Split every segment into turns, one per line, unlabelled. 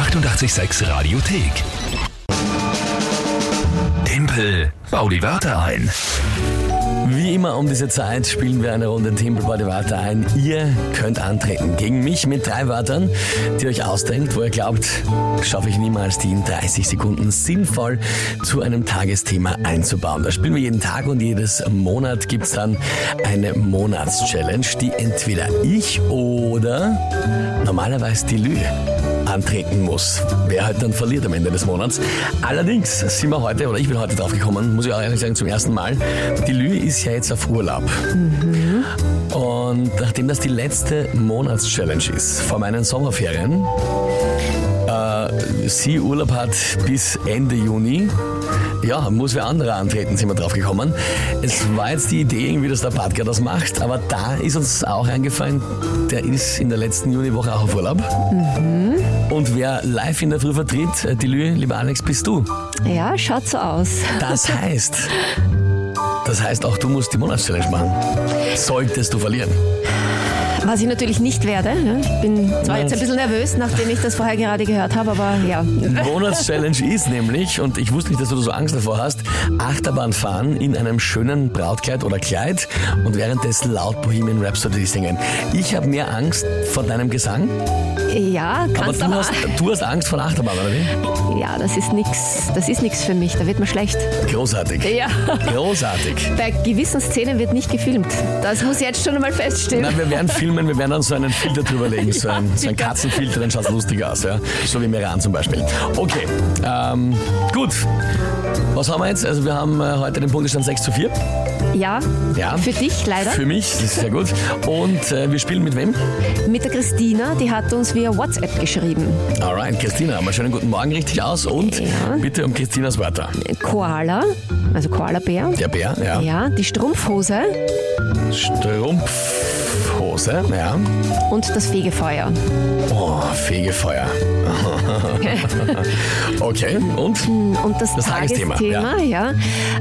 886 Radiothek. Tempel, bau die Wörter ein.
Wie immer um diese Zeit spielen wir eine Runde Tempel bei die Wörter ein. Ihr könnt antreten gegen mich mit drei Wörtern, die euch ausdenkt, wo ihr glaubt, schaffe ich niemals, die in 30 Sekunden sinnvoll zu einem Tagesthema einzubauen. Das spielen wir jeden Tag und jedes Monat gibt's dann eine Monatschallenge, die entweder ich oder normalerweise die Lü antreten muss. Wer halt dann verliert am Ende des Monats. Allerdings sind wir heute, oder ich bin heute drauf gekommen, muss ich auch ehrlich sagen, zum ersten Mal. Die Lü ist ja jetzt auf Urlaub. Und nachdem das die letzte Monatschallenge ist vor meinen Sommerferien, äh, sie Urlaub hat bis Ende Juni, ja, muss wer anderer antreten, sind wir drauf gekommen. Es war jetzt die Idee, irgendwie, dass der Badger das macht, aber da ist uns auch eingefallen, der ist in der letzten Juniwoche auch auf Urlaub. Und wer live in der Früh vertritt, äh, die Lü, lieber Alex, bist du.
Ja, schaut so aus.
Das heißt, das heißt, auch du musst die Monatschallenge machen. Solltest du verlieren.
Was ich natürlich nicht werde. ne? Ich bin zwar jetzt ein bisschen nervös, nachdem ich das vorher gerade gehört habe, aber ja.
Monatschallenge ist nämlich, und ich wusste nicht, dass du da so Angst davor hast, Achterbahn fahren in einem schönen Brautkleid oder Kleid und währenddessen laut Bohemian Rhapsody singen. Ich habe mehr Angst vor deinem Gesang,
Ja,
aber
kannst
du
aber.
hast, du hast Angst vor Achterbahn, oder wie?
Ja, das ist nix. Das ist nichts für mich. Da wird mir schlecht.
Großartig.
Ja.
Großartig.
Bei gewissen Szenen wird nicht gefilmt. Das muss jetzt schon einmal feststehen.
Na, wir werden filmen, wir werden dann so einen Filter drüber legen, so ein, so ein
Ja.
Katzenfilter, dann schaut lustig aus, ja. So wie Meran zum Beispiel. Okay, ähm, gut. Was haben wir jetzt? Also wir haben äh, heute den Punktestand 6 zu 4.
Ja,
Ja.
für dich leider.
Für mich, das ist sehr gut. Und äh, wir spielen mit wem?
Mit der Christina, die hat uns via WhatsApp geschrieben.
Alright, Christina, mal schönen guten Morgen richtig aus und
Ja.
bitte um Christinas Wörter.
Koala, also Koala-Bär.
Der Bär, ja.
Ja, die Strumpfhose
Strumpfhose, ja.
und das Fegefeuer.
Oh, Fegefeuer. okay, und?
Und das,
Das Tagesthema,
Tagesthema, ja.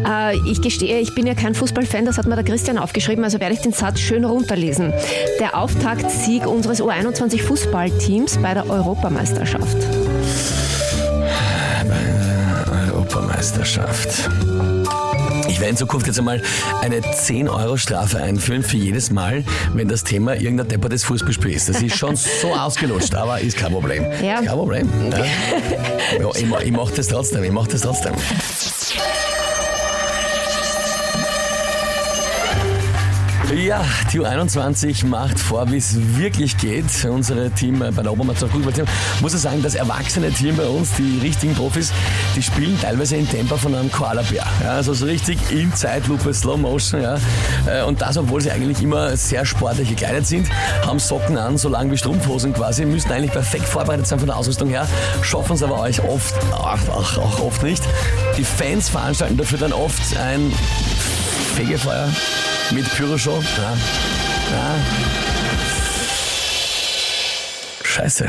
Äh, ich gestehe, ich bin ja kein Fußballfan, das hat mir der Christian aufgeschrieben, also werde ich den Satz schön runterlesen. Der Auftaktsieg unseres U21-Fußballteams bei der Europameisterschaft.
Europameisterschaft. Ich werde in Zukunft jetzt einmal eine 10-Euro-Strafe einführen für jedes Mal, wenn das Thema irgendein deppertes Fußballspiel ist. Das ist schon so ausgelutscht, aber ist kein Problem.
Ja.
Kein Problem. Ja. Ja, ich, ich mache das trotzdem, ich mache das trotzdem. Ja, die U21 macht vor, wie es wirklich geht. Unsere Team äh, bei der Obermeisterschaft Fußballteam. Muss ich sagen, das erwachsene Team bei uns, die richtigen Profis, die spielen teilweise in Tempo von einem Koala-Bär. Ja, also so richtig in Zeitlupe, Slow Motion. Ja. Äh, Und das, obwohl sie eigentlich immer sehr sportlich gekleidet sind, haben Socken an, so lang wie Strumpfhosen quasi, müssen eigentlich perfekt vorbereitet sein von der Ausrüstung her, schaffen es aber euch oft, ach, auch oft nicht. Die Fans veranstalten dafür dann oft ein Fegefeuer mit Pyroshow. Ja. Ja. Scheiße.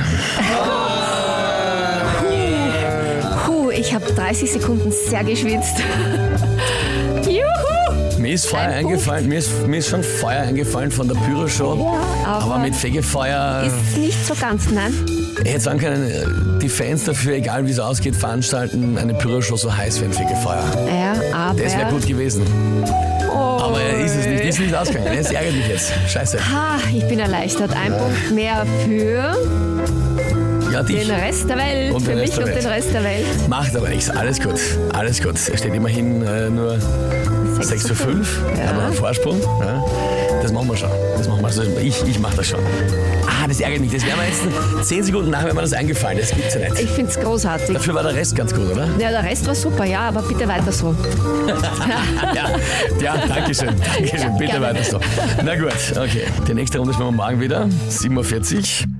Puh, ich habe 30 Sekunden sehr geschwitzt. Juhu!
Mir ist Feuer
Ein
eingefallen, mir ist, mir ist schon Feuer eingefallen von der Pyroshow.
Ja, aber,
aber mit Fegefeuer,
ist nicht so ganz, nein.
ich hätte sagen können, äh, die Fans dafür, egal wie es ausgeht, veranstalten eine Pyroshow so heiß wie ein Fegefeuer.
Ja, aber.
Das wäre gut gewesen.
Oh.
Aber ist es nicht, ist nicht ausgegangen. Es ärgert mich jetzt. Scheiße.
Ha, ich bin erleichtert. Ein Punkt mehr für
Ja, dich.
den Rest der Welt.
Und
für mich und den Rest der Welt.
Macht aber nichts. Alles gut. Alles gut. Es steht immerhin äh, nur 6 zu 5.
Ja.
Einen Vorsprung. Ja. Das machen wir schon. Das machen wir. Also ich, ich mache das schon. Ah, das ärgert mich. Das wäre mir jetzt 10 Sekunden nachher, wenn mir das eingefallen. Das gibt's ja nicht.
Ich finde es großartig.
Dafür war der Rest ganz gut, oder?
Ja, der Rest war super, ja, aber bitte weiter so.
Ja, ja danke schön. Danke schön. Bitte
Gerne.
weiter so. Na gut, okay. Die nächste Runde spielen wir morgen wieder. 7.40 Uhr.